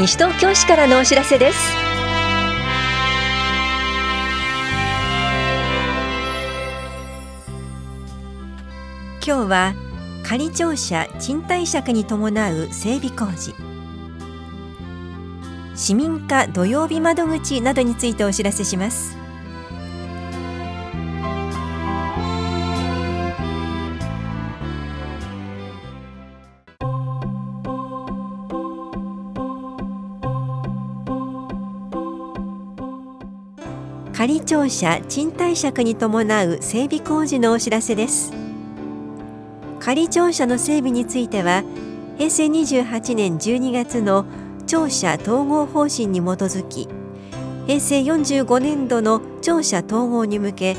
西東京市からのお知らせです。今日は仮庁舎賃貸借に伴う整備工事。市民課土曜日窓口などについてお知らせします。仮庁舎賃貸借に伴う整備工事のお知らせです。仮庁舎の整備については平成28年12月の庁舎統合方針に基づき平成45年度の庁舎統合に向け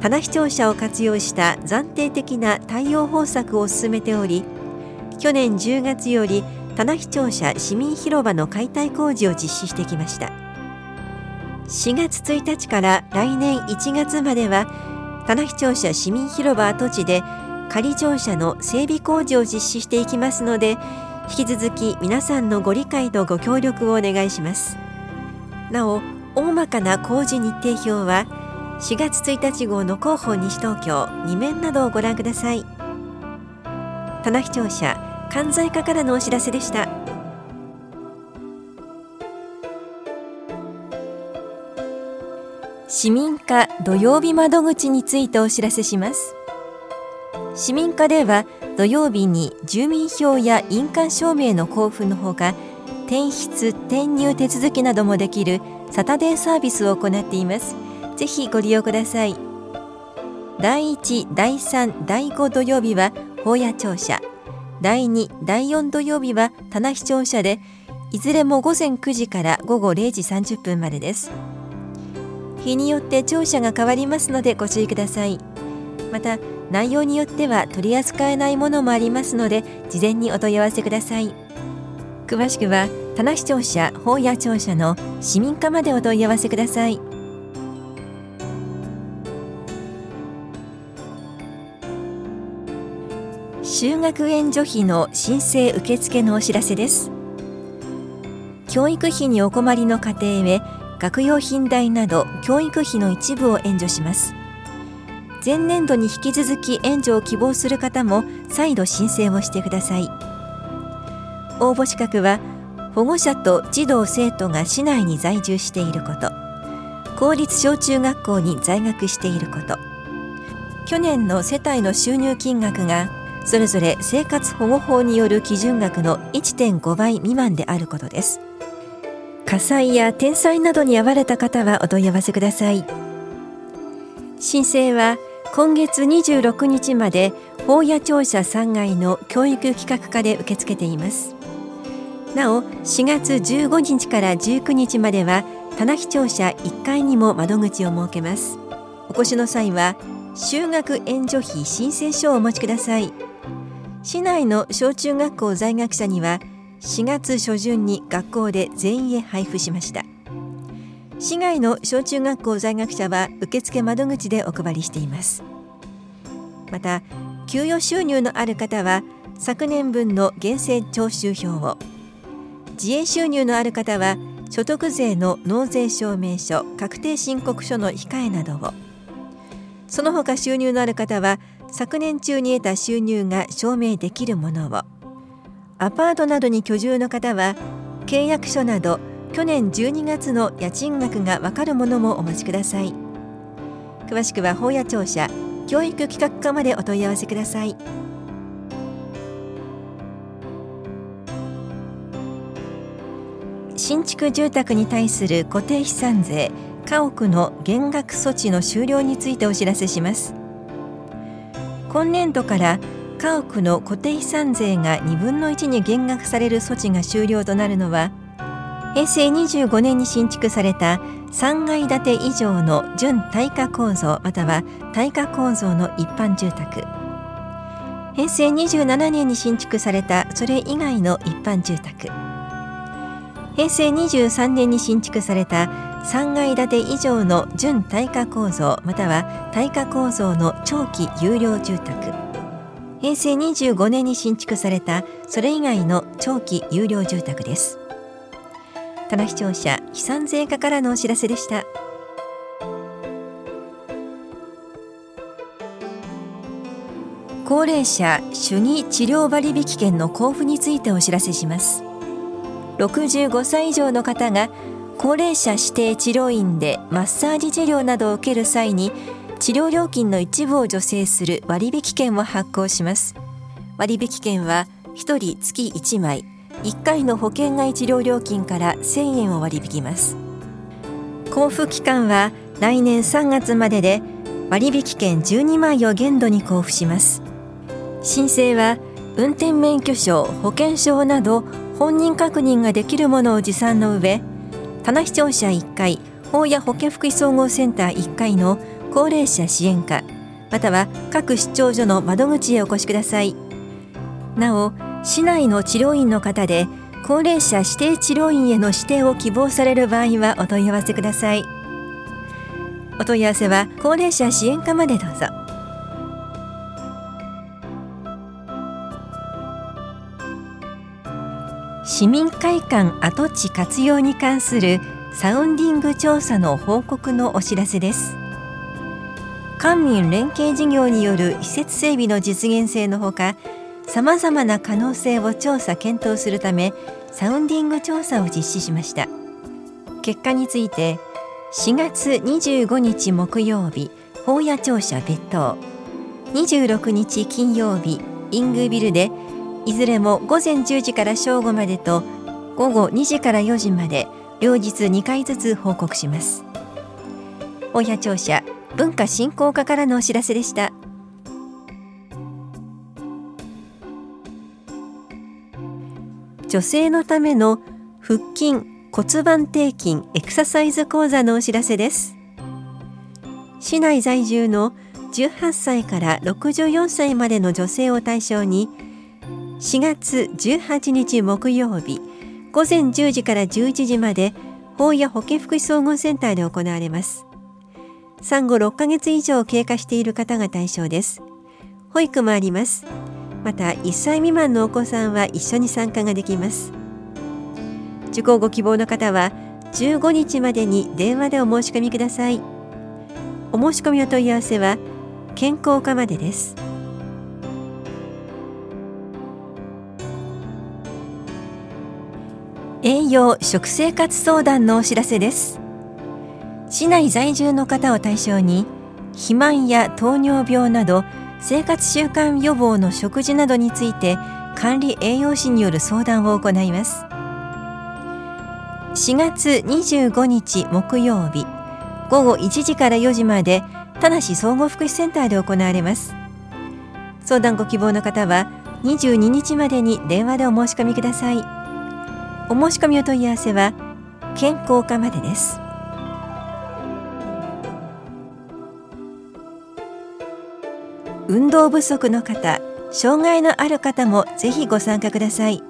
棚視庁舎を活用した暫定的な対応方策を進めており去年10月より棚視庁舎市民広場の解体工事を実施してきました。4月1日から来年1月までは棚視庁舎市民広場跡地で仮庁舎の整備工事を実施していきますので引き続き皆さんのご理解とご協力をお願いします。なお大まかな工事日程表は4月1日号の広報西東京2面などをご覧ください。棚視聴者関西課からのお知らせでした。市民課土曜日窓口についてお知らせします。市民課では土曜日に住民票や印鑑証明の交付のほか転出転入手続きなどもできるサタデーサービスを行っています。ぜひご利用ください。第1第3第5土曜日は法屋庁舎。第2第4土曜日は棚視聴者でいずれも午前9時から午後0時30分までです。日によって庁舎が変わりますのでご注意ください。また内容によっては取り扱えないものもありますので事前にお問い合わせください。詳しくは棚視聴者法や庁舎の市民課までお問い合わせください。就学援助費の申請受付のお知らせです。教育費にお困りの家庭へ学用品代など教育費の一部を援助します。前年度に引き続き援助を希望する方も再度申請をしてください。応募資格は保護者と児童生徒が市内に在住していること。公立小中学校に在学していること。去年の世帯の収入金額がそれぞれ生活保護法による基準額の1.5倍未満であることです。火災や天災などに遭われた方はお問い合わせください。申請は今月26日まで法屋庁舎3階の教育企画課で受け付けています。なお4月15日から19日までは棚視庁舎1階にも窓口を設けます。お越しの際は就学援助費申請書をお持ちください。市内の小中学校在学者には4月初旬に学校で全員へ配布しました。市外の小中学校在学者は受付窓口でお配りしています。また給与収入のある方は昨年分の源泉徴収票を。自営収入のある方は所得税の納税証明書確定申告書の控えなどを。その他収入のある方は昨年中に得た収入が証明できるものを。アパートなどに居住の方は契約書など去年12月の家賃額がわかるものもお待ちください。詳しくは法屋庁舎教育企画課までお問い合わせください。新築住宅に対する固定資産税家屋の減額措置の終了についてお知らせします。今年度から家屋の固定資産税が2分の1に減額される措置が終了となるのは平成25年に新築された3階建て以上の準耐火構造または耐火構造の一般住宅。平成27年に新築されたそれ以外の一般住宅。平成23年に新築された3階建て以上の準耐火構造または耐火構造の長期有料住宅。平成25年に新築されたそれ以外の長期有料住宅です。棚視聴者悲惨税課からのお知らせでした。高齢者主義治療割引券の交付についてお知らせします。65歳以上の方が高齢者指定治療院でマッサージ治療などを受ける際に治療料金の一部を助成する割引券を発行します。割引券は1人月1枚1回の保険外治療料金から1000円を割り引きます。交付期間は来年3月までで割引券12枚を限度に交付します。申請は運転免許証保険証など本人確認ができるものを持参の上棚視聴者1回法や保健福祉総合センター1回の高齢者支援課または各出張所の窓口へお越しください。なお市内の治療院の方で高齢者指定治療院への指定を希望される場合はお問い合わせください。お問い合わせは高齢者支援課までどうぞ。市民会館跡地活用に関するサウンディング調査の報告のお知らせです。官民連携事業による施設整備の実現性のほかさまざまな可能性を調査検討するためサウンディング調査を実施しました。結果について4月25日木曜日法屋庁舎別当26日金曜日イングビルでいずれも午前10時から正午までと午後2時から4時まで両日2回ずつ報告します。法屋庁舎文化振興課からのお知らせでした。女性のための腹筋骨盤底筋エクササイズ講座のお知らせです。市内在住の18歳から64歳までの女性を対象に4月18日木曜日午前10時から11時まで法や保健福祉総合センターで行われます。産後6ヶ月以上経過している方が対象です。保育もあります。また1歳未満のお子さんは一緒に参加ができます。受講ご希望の方は15日までに電話でお申し込みください。お申し込みお問い合わせは健康課までです。栄養食生活相談のお知らせです。市内在住の方を対象に肥満や糖尿病など生活習慣予防の食事などについて管理栄養士による相談を行います。4月25日木曜日午後1時から4時まで田無総合福祉センターで行われます。相談ご希望の方は22日までに電話でお申し込みください。お申し込みお問い合わせは健康課までです。運動不足の方障害のある方もぜひご参加ください。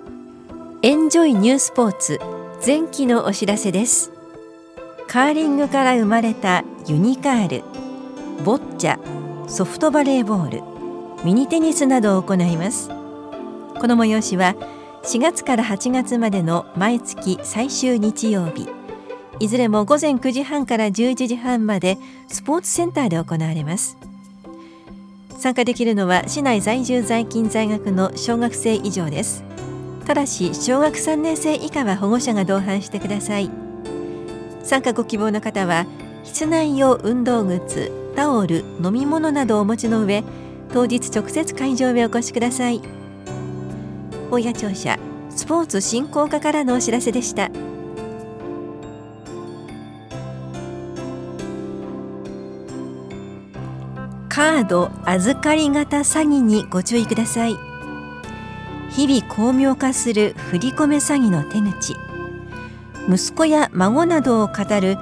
エンジョイニュースポーツ前期のお知らせです。カーリングから生まれたユニカールボッチャソフトバレーボールミニテニスなどを行います。この催しは4月から8月までの毎月最終日曜日。いずれも午前9時半から11時半までスポーツセンターで行われます。参加できるのは市内在住在勤在学の小学生以上です。ただし小学3年生以下は保護者が同伴してください。参加ご希望の方は室内用運動靴タオル飲み物などをお持ちの上当日直接会場へお越しください。大谷庁舎スポーツ振興課からのお知らせでした。カード預かり型詐欺にご注意ください。日々巧妙化する振り込め詐欺の手口。息子や孫などを語る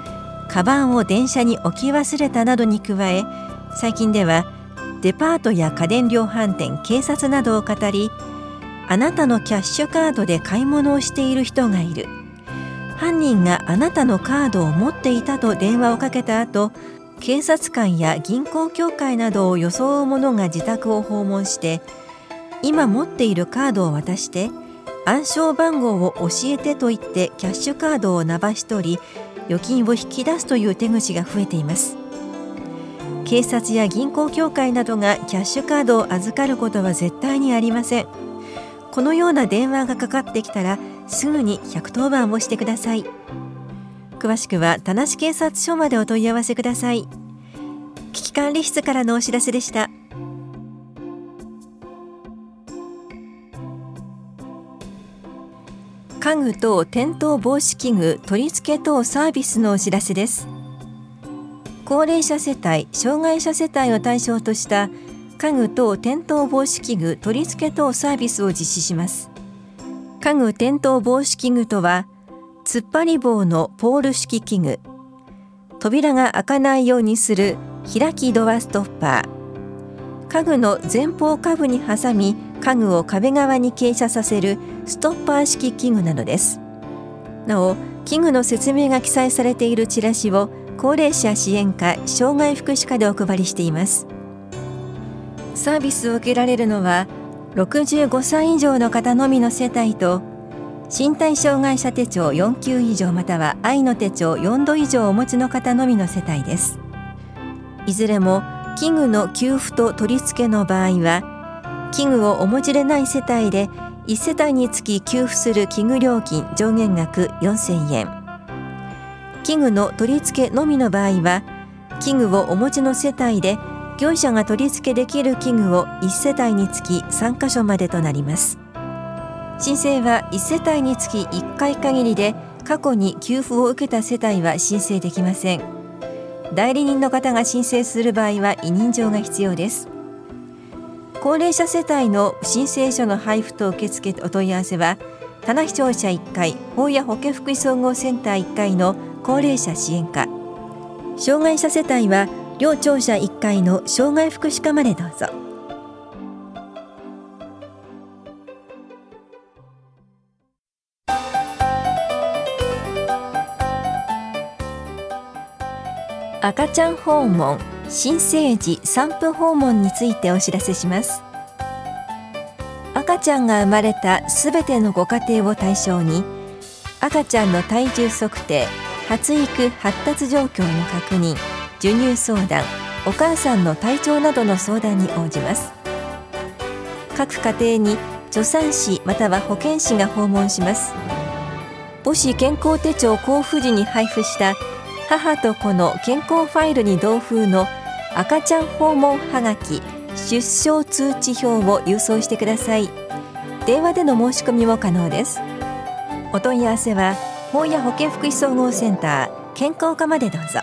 カバンを電車に置き忘れたなどに加え最近ではデパートや家電量販店警察などを語りあなたのキャッシュカードで買い物をしている人がいる。犯人があなたのカードを持っていたと電話をかけた後警察官や銀行協会などを装う者が自宅を訪問して今持っているカードを渡して暗証番号を教えてと言ってキャッシュカードをなばし取り預金を引き出すという手口が増えています。警察や銀行協会などがキャッシュカードを預かることは絶対にありません。このような電話がかかってきたらすぐに110番をしてください。詳しくは田無警察署までお問い合わせください。危機管理室からのお知らせでした。家具等転倒防止器具取り付け等サービスのお知らせです。高齢者世帯障害者世帯を対象とした家具等転倒防止器具取り付け等サービスを実施します。家具転倒防止器具とは突っ張り棒のポール式器具。扉が開かないようにする開きドアストッパー。家具の前方下部に挟み家具を壁側に傾斜させるストッパー式器具などです。なお器具の説明が記載されているチラシを高齢者支援課障害福祉課でお配りしています。サービスを受けられるのは65歳以上の方のみの世帯と身体障害者手帳4級以上または愛の手帳4度以上お持ちの方のみの世帯です。いずれも器具の給付と取り付けの場合は器具をお持ちでない世帯で1世帯につき給付する器具料金上限額4000円。器具の取り付けのみの場合は器具をお持ちの世帯で業者が取り付けできる器具を1世帯につき3箇所までとなります。申請は1世帯につき1回限りで過去に給付を受けた世帯は申請できません。代理人の方が申請する場合は委任状が必要です。高齢者世帯の申請書の配布と受付お問い合わせは棚視聴者1階法や保健福祉総合センター1階の高齢者支援課。障害者世帯は両庁舎1階の障害福祉課までどうぞ。赤ちゃん訪問新生児産婦訪問についてお知らせします。赤ちゃんが生まれたすべてのご家庭を対象に赤ちゃんの体重測定発育発達状況の確認授乳相談お母さんの体調などの相談に応じます。各家庭に助産師または保健師が訪問します。母子健康手帳交付時に配布した母と子の健康ファイルに同封の赤ちゃん訪問はがき出生通知表を郵送してください。電話での申し込みも可能です。お問い合わせは本屋保健福祉総合センター健康課までどうぞ。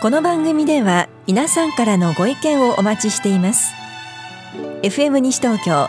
この番組では皆さんからのご意見をお待ちしています。FM 西東京